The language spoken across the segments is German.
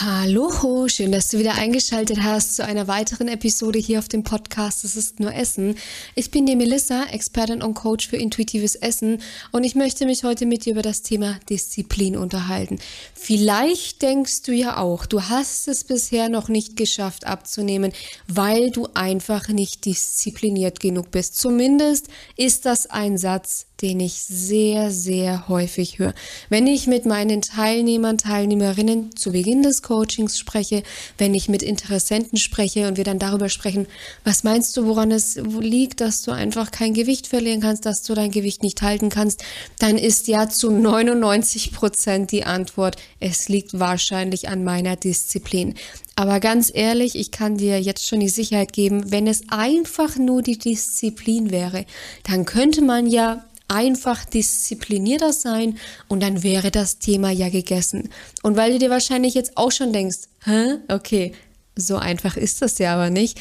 Hallo, schön, dass du wieder eingeschaltet hast zu einer weiteren Episode hier auf dem Podcast Es ist nur Essen. Ich bin die Melissa, Expertin und Coach für intuitives Essen und ich möchte mich heute mit dir über das Thema Disziplin unterhalten. Vielleicht denkst du ja auch, du hast es bisher noch nicht geschafft abzunehmen, weil du einfach nicht diszipliniert genug bist. Zumindest ist das ein Satz, den ich sehr, sehr häufig höre. Wenn ich mit meinen Teilnehmern, Teilnehmerinnen zu Beginn des Coachings spreche, wenn ich mit Interessenten spreche und wir dann darüber sprechen, was meinst du, woran es liegt, dass du einfach kein Gewicht verlieren kannst, dass du dein Gewicht nicht halten kannst, dann ist ja zu 99 Prozent die Antwort, es liegt wahrscheinlich an meiner Disziplin. Aber ganz ehrlich, ich kann dir jetzt schon die Sicherheit geben, wenn es einfach nur die Disziplin wäre, dann könnte man ja einfach disziplinierter sein und dann wäre das Thema ja gegessen. Und weil du dir wahrscheinlich jetzt auch schon denkst, hä, okay, so einfach ist das ja aber nicht,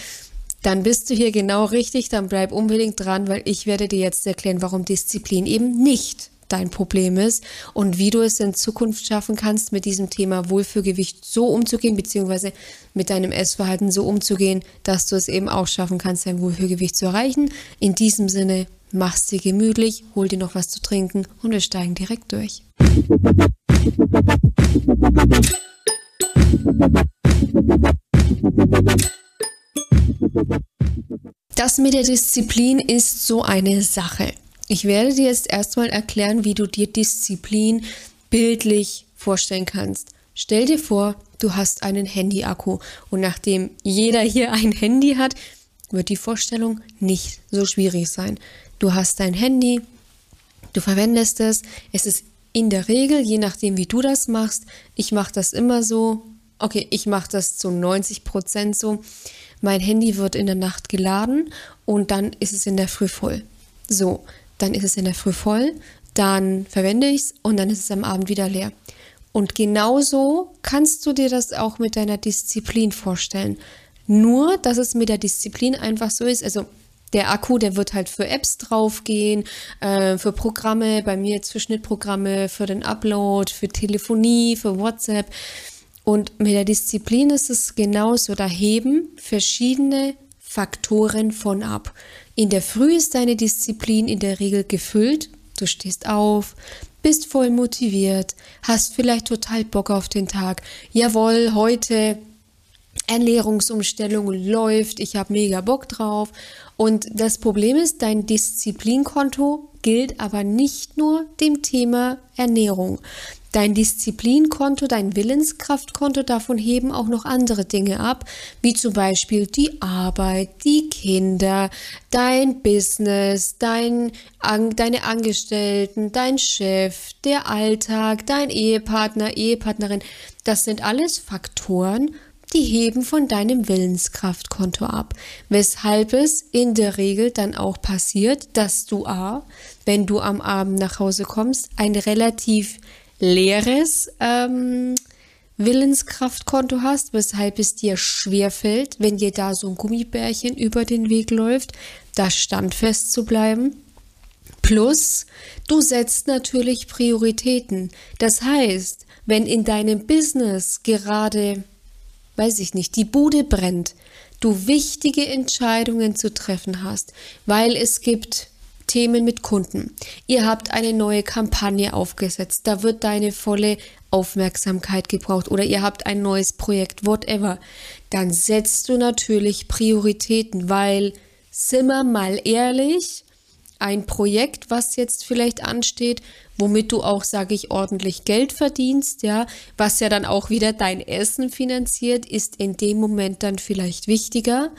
dann bist du hier genau richtig, dann bleib unbedingt dran, weil ich werde dir jetzt erklären, warum Disziplin eben nicht dein Problem ist und wie du es in Zukunft schaffen kannst, mit diesem Thema Wohlfühlgewicht so umzugehen, beziehungsweise mit deinem Essverhalten so umzugehen, dass du es eben auch schaffen kannst, dein Wohlfühlgewicht zu erreichen. In diesem Sinne, mach's dir gemütlich, hol dir noch was zu trinken und wir steigen direkt durch. Das mit der Disziplin ist so eine Sache. Ich werde dir jetzt erstmal erklären, wie du dir Disziplin bildlich vorstellen kannst. Stell dir vor, du hast einen Handy-Akku und nachdem jeder hier ein Handy hat, wird die Vorstellung nicht so schwierig sein. Du hast dein Handy, du verwendest es. Es ist in der Regel, je nachdem, wie du das machst, ich mache das immer so. Okay, ich mache das zu 90 Prozent so. Mein Handy wird in der Nacht geladen und dann ist es in der Früh voll. So, dann ist es in der Früh voll, dann verwende ich es und dann ist es am Abend wieder leer. Und genauso kannst du dir das auch mit deiner Disziplin vorstellen. Nur, dass es mit der Disziplin einfach so ist. Also der Akku, der wird halt für Apps draufgehen, äh, für Programme, bei mir jetzt für Schnittprogramme, für den Upload, für Telefonie, für WhatsApp. Und mit der Disziplin ist es genauso. Da heben verschiedene Faktoren von ab. In der Früh ist deine Disziplin in der Regel gefüllt. Du stehst auf, bist voll motiviert, hast vielleicht total Bock auf den Tag. Jawohl, heute Ernährungsumstellung läuft, ich habe mega Bock drauf. Und das Problem ist, dein Disziplinkonto gilt aber nicht nur dem Thema Ernährung. Dein Disziplinkonto, dein Willenskraftkonto, davon heben auch noch andere Dinge ab, wie zum Beispiel die Arbeit, die Kinder, dein Business, dein, deine Angestellten, dein Chef, der Alltag, dein Ehepartner, Ehepartnerin. Das sind alles Faktoren, die heben von deinem Willenskraftkonto ab, weshalb es in der Regel dann auch passiert, dass du A, wenn du am Abend nach Hause kommst, ein relativ leeres ähm, Willenskraftkonto hast, weshalb es dir schwerfällt, wenn dir da so ein Gummibärchen über den Weg läuft, da standfest zu bleiben. Plus, du setzt natürlich Prioritäten. Das heißt, wenn in deinem Business gerade weiß ich nicht, die Bude brennt, du wichtige Entscheidungen zu treffen hast, weil es gibt Themen mit Kunden. Ihr habt eine neue Kampagne aufgesetzt, da wird deine volle Aufmerksamkeit gebraucht oder ihr habt ein neues Projekt, whatever. Dann setzt du natürlich Prioritäten, weil, sind wir mal ehrlich, ein Projekt, was jetzt vielleicht ansteht, womit du auch, sage ich, ordentlich Geld verdienst, ja, was ja dann auch wieder dein Essen finanziert, ist in dem Moment dann vielleicht wichtiger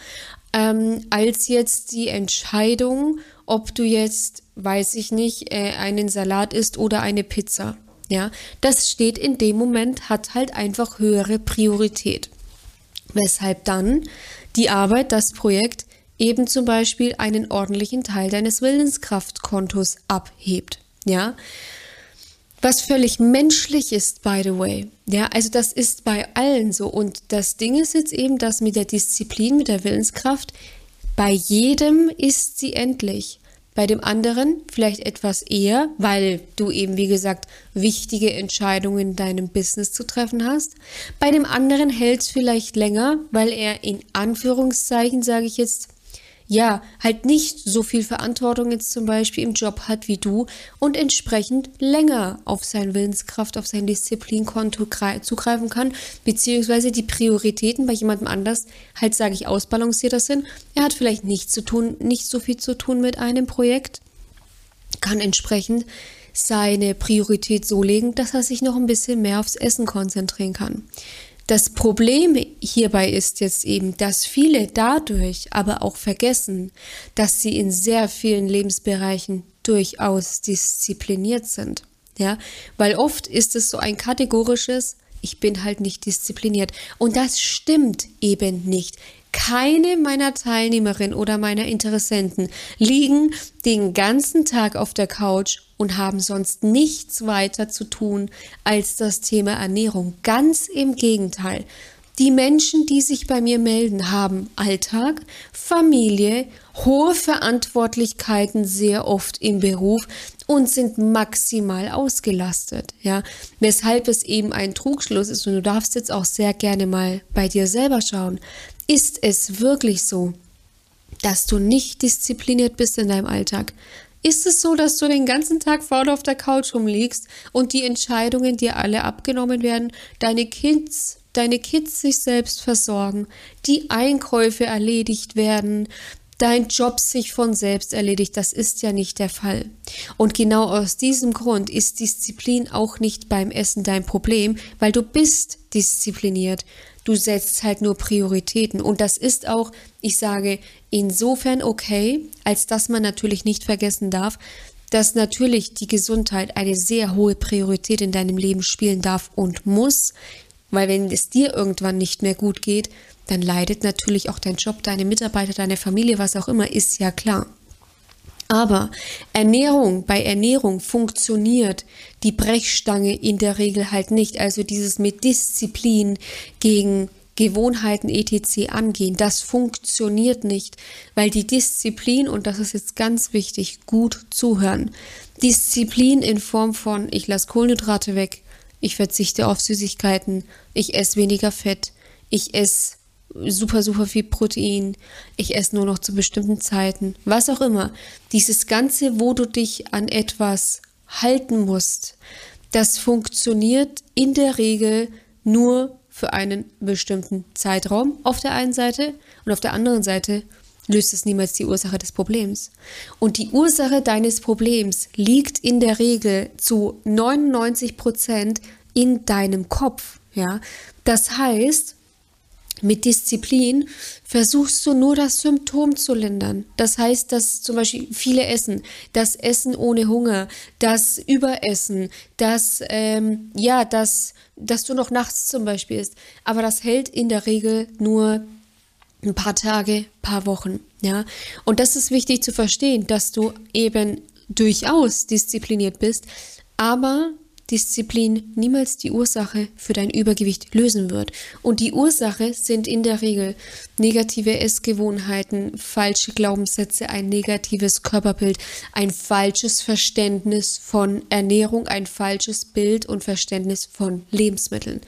ähm, als jetzt die Entscheidung, ob du jetzt, weiß ich nicht, äh, einen Salat isst oder eine Pizza. Ja, das steht in dem Moment, hat halt einfach höhere Priorität. Weshalb dann die Arbeit, das Projekt eben zum Beispiel einen ordentlichen Teil deines Willenskraftkontos abhebt. Ja, was völlig menschlich ist, by the way. Ja, also das ist bei allen so. Und das Ding ist jetzt eben, dass mit der Disziplin, mit der Willenskraft, bei jedem ist sie endlich. bei dem anderen vielleicht etwas eher, weil du eben, wie gesagt, wichtige Entscheidungen in deinem Business zu treffen hast. Bei dem anderen hält es vielleicht länger, weil er in Anführungszeichen, sage ich jetzt, ja, halt nicht so viel Verantwortung jetzt zum Beispiel im Job hat wie du und entsprechend länger auf sein Willenskraft, auf sein Disziplinkonto zugreifen kann, beziehungsweise die Prioritäten bei jemandem anders halt, sage ich, ausbalancierter sind. Er hat vielleicht nicht zu tun, nicht so viel zu tun mit einem Projekt, kann entsprechend seine Priorität so legen, dass er sich noch ein bisschen mehr aufs Essen konzentrieren kann. Das Problem hierbei ist jetzt eben, dass viele dadurch aber auch vergessen, dass sie in sehr vielen Lebensbereichen durchaus diszipliniert sind. Ja, weil oft ist es so ein kategorisches, ich bin halt nicht diszipliniert. Und das stimmt eben nicht. Keine meiner Teilnehmerinnen oder meiner Interessenten liegen den ganzen Tag auf der Couch und haben sonst nichts weiter zu tun als das Thema Ernährung. Ganz im Gegenteil. Die Menschen, die sich bei mir melden, haben Alltag, Familie, hohe Verantwortlichkeiten sehr oft im Beruf und sind maximal ausgelastet, ja. Weshalb es eben ein Trugschluss ist und du darfst jetzt auch sehr gerne mal bei dir selber schauen. Ist es wirklich so, dass du nicht diszipliniert bist in deinem Alltag? Ist es so, dass du den ganzen Tag faul auf der Couch rumliegst und die Entscheidungen dir alle abgenommen werden, deine Kids, deine Kids sich selbst versorgen, die Einkäufe erledigt werden, dein Job sich von selbst erledigt. Das ist ja nicht der Fall. Und genau aus diesem Grund ist Disziplin auch nicht beim Essen dein Problem, weil du bist diszipliniert. Du setzt halt nur Prioritäten. Und das ist auch, ich sage, insofern okay, als dass man natürlich nicht vergessen darf, dass natürlich die Gesundheit eine sehr hohe Priorität in deinem Leben spielen darf und muss, weil wenn es dir irgendwann nicht mehr gut geht, dann leidet natürlich auch dein Job, deine Mitarbeiter, deine Familie, was auch immer, ist ja klar. Aber Ernährung, bei Ernährung funktioniert die Brechstange in der Regel halt nicht. Also dieses mit Disziplin gegen Gewohnheiten etc. angehen, das funktioniert nicht, weil die Disziplin, und das ist jetzt ganz wichtig, gut zuhören. Disziplin in Form von, ich lasse Kohlenhydrate weg, ich verzichte auf Süßigkeiten, ich esse weniger Fett, ich esse super, super viel Protein, ich esse nur noch zu bestimmten Zeiten, was auch immer. Dieses Ganze, wo du dich an etwas halten musst, das funktioniert in der Regel nur für einen bestimmten Zeitraum auf der einen Seite und auf der anderen Seite löst es niemals die Ursache des Problems. Und die Ursache deines Problems liegt in der Regel zu 99 Prozent in deinem Kopf. Ja, das heißt, mit Disziplin versuchst du nur das Symptom zu lindern. Das heißt, dass zum Beispiel viele essen, das Essen ohne Hunger, das Überessen, das, ähm, ja, das, dass du noch nachts zum Beispiel isst. Aber das hält in der Regel nur ein paar Tage, paar Wochen, ja. Und das ist wichtig zu verstehen, dass du eben durchaus diszipliniert bist, aber Disziplin niemals die Ursache für dein Übergewicht lösen wird. Und die Ursache sind in der Regel negative Essgewohnheiten, falsche Glaubenssätze, ein negatives Körperbild, ein falsches Verständnis von Ernährung, ein falsches Bild und Verständnis von Lebensmitteln.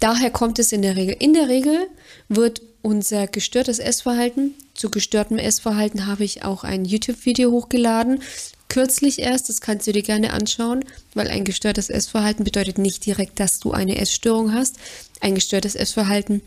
Daher kommt es in der Regel. In der Regel wird unser gestörtes Essverhalten, zu gestörtem Essverhalten habe ich auch ein YouTube-Video hochgeladen, kürzlich erst, das kannst du dir gerne anschauen, weil ein gestörtes Essverhalten bedeutet nicht direkt, dass du eine Essstörung hast. Ein gestörtes Essverhalten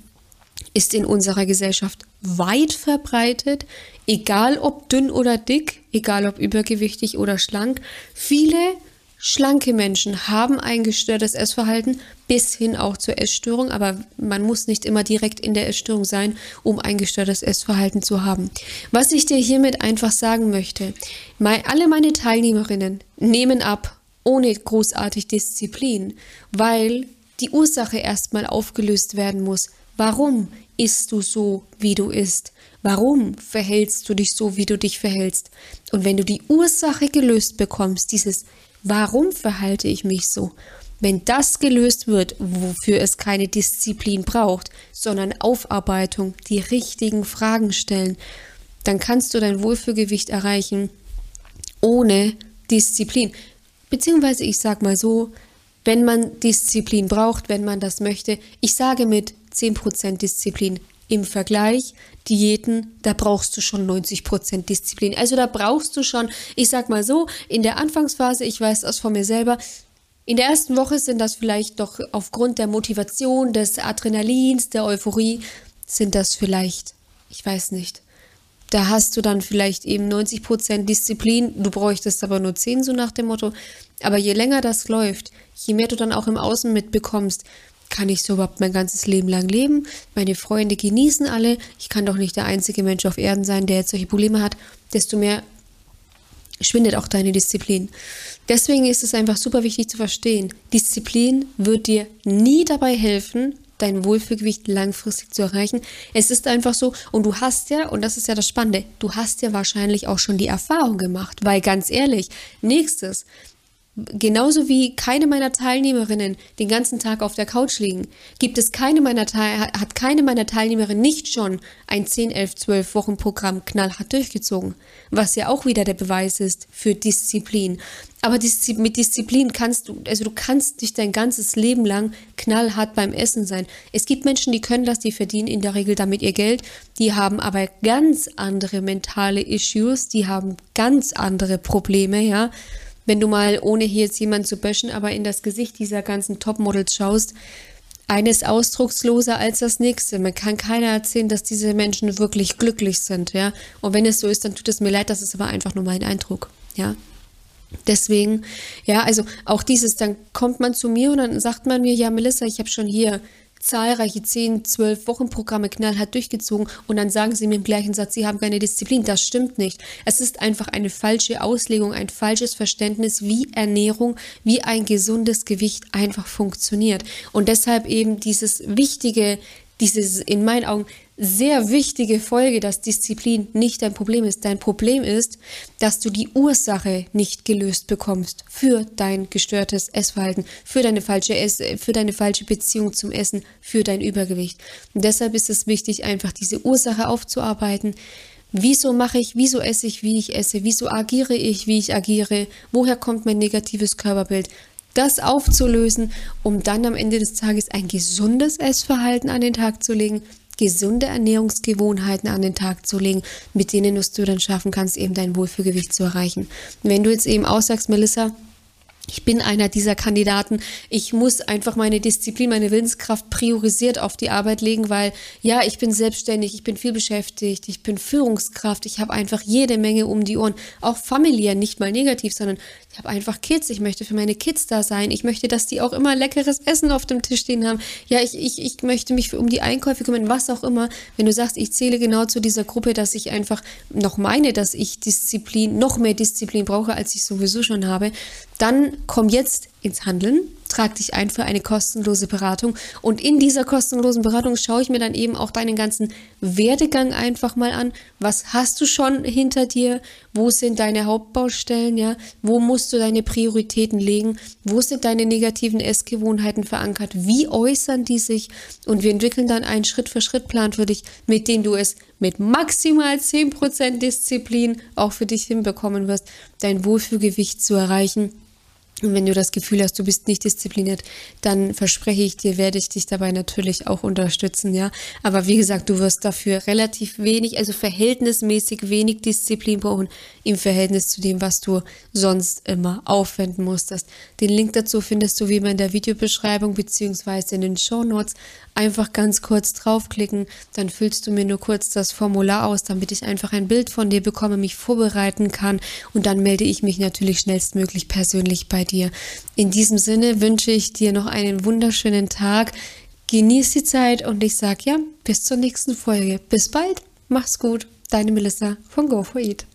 ist in unserer Gesellschaft weit verbreitet, egal ob dünn oder dick, egal ob übergewichtig oder schlank. Viele Schlanke Menschen haben ein gestörtes Essverhalten bis hin auch zur Essstörung, aber man muss nicht immer direkt in der Essstörung sein, um ein gestörtes Essverhalten zu haben. Was ich dir hiermit einfach sagen möchte, alle meine Teilnehmerinnen nehmen ab ohne großartig Disziplin, weil die Ursache erstmal aufgelöst werden muss. Warum isst du so, wie du isst? Warum verhältst du dich so, wie du dich verhältst? Und wenn du die Ursache gelöst bekommst, dieses Warum verhalte ich mich so? Wenn das gelöst wird, wofür es keine Disziplin braucht, sondern Aufarbeitung, die richtigen Fragen stellen, dann kannst du dein Wohlfühlgewicht erreichen ohne Disziplin. Beziehungsweise ich sage mal so, wenn man Disziplin braucht, wenn man das möchte, ich sage mit 10% Disziplin im Vergleich, Diäten, da brauchst du schon 90% Disziplin. Also da brauchst du schon, ich sag mal so, in der Anfangsphase, ich weiß das von mir selber, in der ersten Woche sind das vielleicht doch aufgrund der Motivation, des Adrenalins, der Euphorie, sind das vielleicht, ich weiß nicht, da hast du dann vielleicht eben 90% Disziplin, du bräuchtest aber nur 10, so nach dem Motto. Aber je länger das läuft, je mehr du dann auch im Außen mitbekommst, kann ich so überhaupt mein ganzes Leben lang leben? Meine Freunde genießen alle. Ich kann doch nicht der einzige Mensch auf Erden sein, der jetzt solche Probleme hat. Desto mehr schwindet auch deine Disziplin. Deswegen ist es einfach super wichtig zu verstehen. Disziplin wird dir nie dabei helfen, dein Wohlfühlgewicht langfristig zu erreichen. Es ist einfach so, und du hast ja, und das ist ja das Spannende, du hast ja wahrscheinlich auch schon die Erfahrung gemacht, weil ganz ehrlich, nächstes, Genauso wie keine meiner Teilnehmerinnen den ganzen Tag auf der Couch liegen, gibt es keine meiner hat keine meiner Teilnehmerinnen nicht schon ein 10, 11, 12 Wochen Programm knallhart durchgezogen, was ja auch wieder der Beweis ist für Disziplin. Aber mit Disziplin kannst du, also du kannst nicht dein ganzes Leben lang knallhart beim Essen sein. Es gibt Menschen, die können das, die verdienen in der Regel damit ihr Geld, die haben aber ganz andere mentale Issues, die haben ganz andere Probleme, ja wenn du mal, ohne hier jetzt jemanden zu böschen, aber in das Gesicht dieser ganzen Topmodels schaust, eines ausdrucksloser als das nächste. Man kann keiner erzählen, dass diese Menschen wirklich glücklich sind, ja. Und wenn es so ist, dann tut es mir leid, das ist aber einfach nur mein Eindruck, ja. Deswegen, ja, also auch dieses, dann kommt man zu mir und dann sagt man mir, ja, Melissa, ich habe schon hier zahlreiche 10, 12 Wochenprogramme knallhart durchgezogen und dann sagen sie mir im gleichen Satz, sie haben keine Disziplin. Das stimmt nicht. Es ist einfach eine falsche Auslegung, ein falsches Verständnis, wie Ernährung, wie ein gesundes Gewicht einfach funktioniert. Und deshalb eben dieses wichtige, dieses in meinen Augen sehr wichtige Folge, dass Disziplin nicht dein Problem ist. Dein Problem ist, dass du die Ursache nicht gelöst bekommst für dein gestörtes Essverhalten, für deine falsche Ess für deine falsche Beziehung zum Essen, für dein Übergewicht. Und deshalb ist es wichtig, einfach diese Ursache aufzuarbeiten. Wieso mache ich, wieso esse ich, wie ich esse, wieso agiere ich, wie ich agiere, woher kommt mein negatives Körperbild, das aufzulösen, um dann am Ende des Tages ein gesundes Essverhalten an den Tag zu legen, gesunde Ernährungsgewohnheiten an den Tag zu legen, mit denen du dann schaffen kannst, eben dein Wohlfühlgewicht zu erreichen. Wenn du jetzt eben aussagst, Melissa, ich bin einer dieser Kandidaten. Ich muss einfach meine Disziplin, meine Willenskraft priorisiert auf die Arbeit legen, weil ja, ich bin selbstständig, ich bin viel beschäftigt, ich bin Führungskraft, ich habe einfach jede Menge um die Ohren, auch familiär, nicht mal negativ, sondern ich habe einfach Kids, ich möchte für meine Kids da sein, ich möchte, dass die auch immer leckeres Essen auf dem Tisch stehen haben. Ja, ich, ich, ich möchte mich um die Einkäufe kümmern, was auch immer. Wenn du sagst, ich zähle genau zu dieser Gruppe, dass ich einfach noch meine, dass ich Disziplin, noch mehr Disziplin brauche, als ich sowieso schon habe, dann komm jetzt ins Handeln trag dich ein für eine kostenlose Beratung. Und in dieser kostenlosen Beratung schaue ich mir dann eben auch deinen ganzen Werdegang einfach mal an. Was hast du schon hinter dir? Wo sind deine Hauptbaustellen? Ja, wo musst du deine Prioritäten legen? Wo sind deine negativen Essgewohnheiten verankert? Wie äußern die sich? Und wir entwickeln dann einen Schritt-für-Schritt-Plan für dich, mit dem du es mit maximal 10% Disziplin auch für dich hinbekommen wirst, dein Wohlfühlgewicht zu erreichen und wenn du das Gefühl hast, du bist nicht diszipliniert, dann verspreche ich dir, werde ich dich dabei natürlich auch unterstützen, ja. Aber wie gesagt, du wirst dafür relativ wenig, also verhältnismäßig wenig Disziplin brauchen im Verhältnis zu dem, was du sonst immer aufwenden musstest. Den Link dazu findest du wie immer in der Videobeschreibung beziehungsweise in den Show Notes. Einfach ganz kurz draufklicken, dann füllst du mir nur kurz das Formular aus, damit ich einfach ein Bild von dir bekomme, mich vorbereiten kann und dann melde ich mich natürlich schnellstmöglich persönlich bei dir. In diesem Sinne wünsche ich dir noch einen wunderschönen Tag. Genieß die Zeit und ich sage ja, bis zur nächsten Folge. Bis bald, mach's gut. Deine Melissa von Go for Eat.